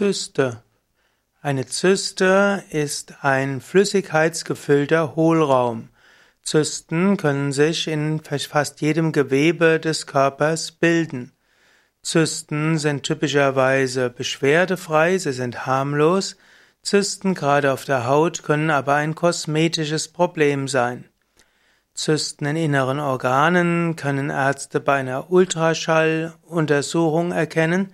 Zyste. Eine Zyste ist ein flüssigkeitsgefüllter Hohlraum. Zysten können sich in fast jedem Gewebe des Körpers bilden. Zysten sind typischerweise beschwerdefrei, sie sind harmlos. Zysten gerade auf der Haut können aber ein kosmetisches Problem sein. Zysten in inneren Organen können Ärzte bei einer Ultraschalluntersuchung erkennen,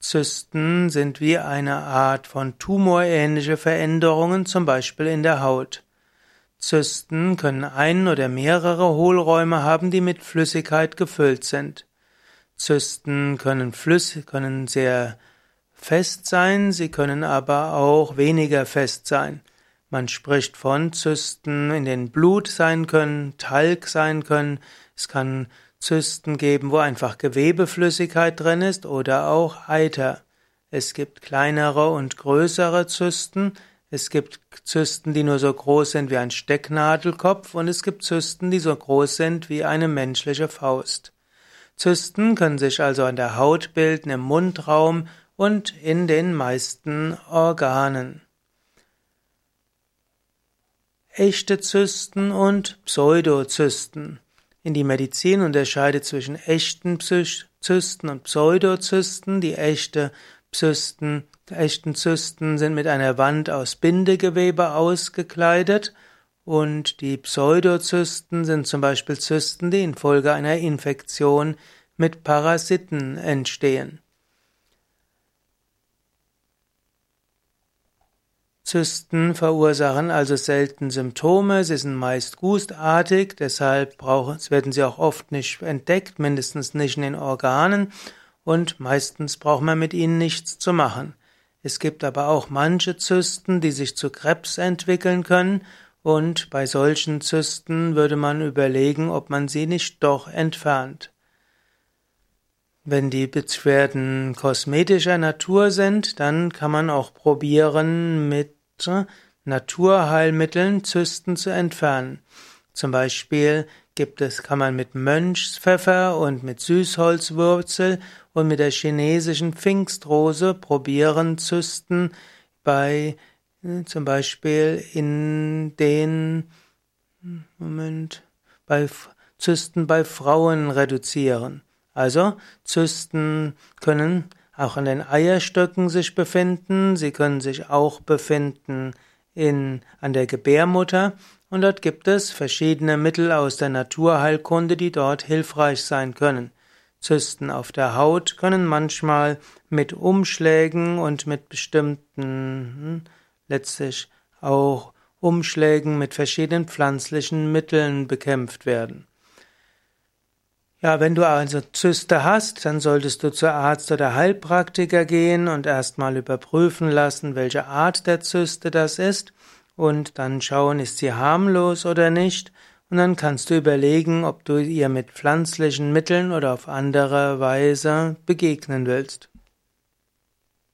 Zysten sind wie eine Art von tumorähnliche Veränderungen, zum Beispiel in der Haut. Zysten können ein oder mehrere Hohlräume haben, die mit Flüssigkeit gefüllt sind. Zysten können, flüssig, können sehr fest sein, sie können aber auch weniger fest sein. Man spricht von Zysten, in denen Blut sein können, Talg sein können, es kann Zysten geben, wo einfach Gewebeflüssigkeit drin ist oder auch Eiter. Es gibt kleinere und größere Zysten. Es gibt Zysten, die nur so groß sind wie ein Stecknadelkopf und es gibt Zysten, die so groß sind wie eine menschliche Faust. Zysten können sich also an der Haut bilden, im Mundraum und in den meisten Organen. Echte Zysten und Pseudozysten. In die Medizin unterscheidet zwischen echten Zysten und Pseudozysten. Die echte Zysten, echten Zysten sind mit einer Wand aus Bindegewebe ausgekleidet und die Pseudozysten sind zum Beispiel Zysten, die infolge einer Infektion mit Parasiten entstehen. Zysten verursachen also selten Symptome, sie sind meist gustartig, deshalb werden sie auch oft nicht entdeckt, mindestens nicht in den Organen und meistens braucht man mit ihnen nichts zu machen. Es gibt aber auch manche Zysten, die sich zu Krebs entwickeln können und bei solchen Zysten würde man überlegen, ob man sie nicht doch entfernt. Wenn die Beschwerden kosmetischer Natur sind, dann kann man auch probieren, mit Naturheilmitteln Zysten zu entfernen. Zum Beispiel gibt es, kann man mit Mönchspfeffer und mit Süßholzwurzel und mit der chinesischen Pfingstrose probieren, Zysten bei, äh, zum Beispiel in den, Moment, bei Zysten bei Frauen reduzieren. Also Zysten können auch an den Eierstöcken sich befinden, sie können sich auch befinden in, an der Gebärmutter und dort gibt es verschiedene Mittel aus der Naturheilkunde, die dort hilfreich sein können. Zysten auf der Haut können manchmal mit Umschlägen und mit bestimmten, hm, letztlich auch Umschlägen mit verschiedenen pflanzlichen Mitteln bekämpft werden. Ja, wenn du also Zyste hast, dann solltest du zur Arzt oder Heilpraktiker gehen und erstmal überprüfen lassen, welche Art der Zyste das ist und dann schauen, ist sie harmlos oder nicht. Und dann kannst du überlegen, ob du ihr mit pflanzlichen Mitteln oder auf andere Weise begegnen willst.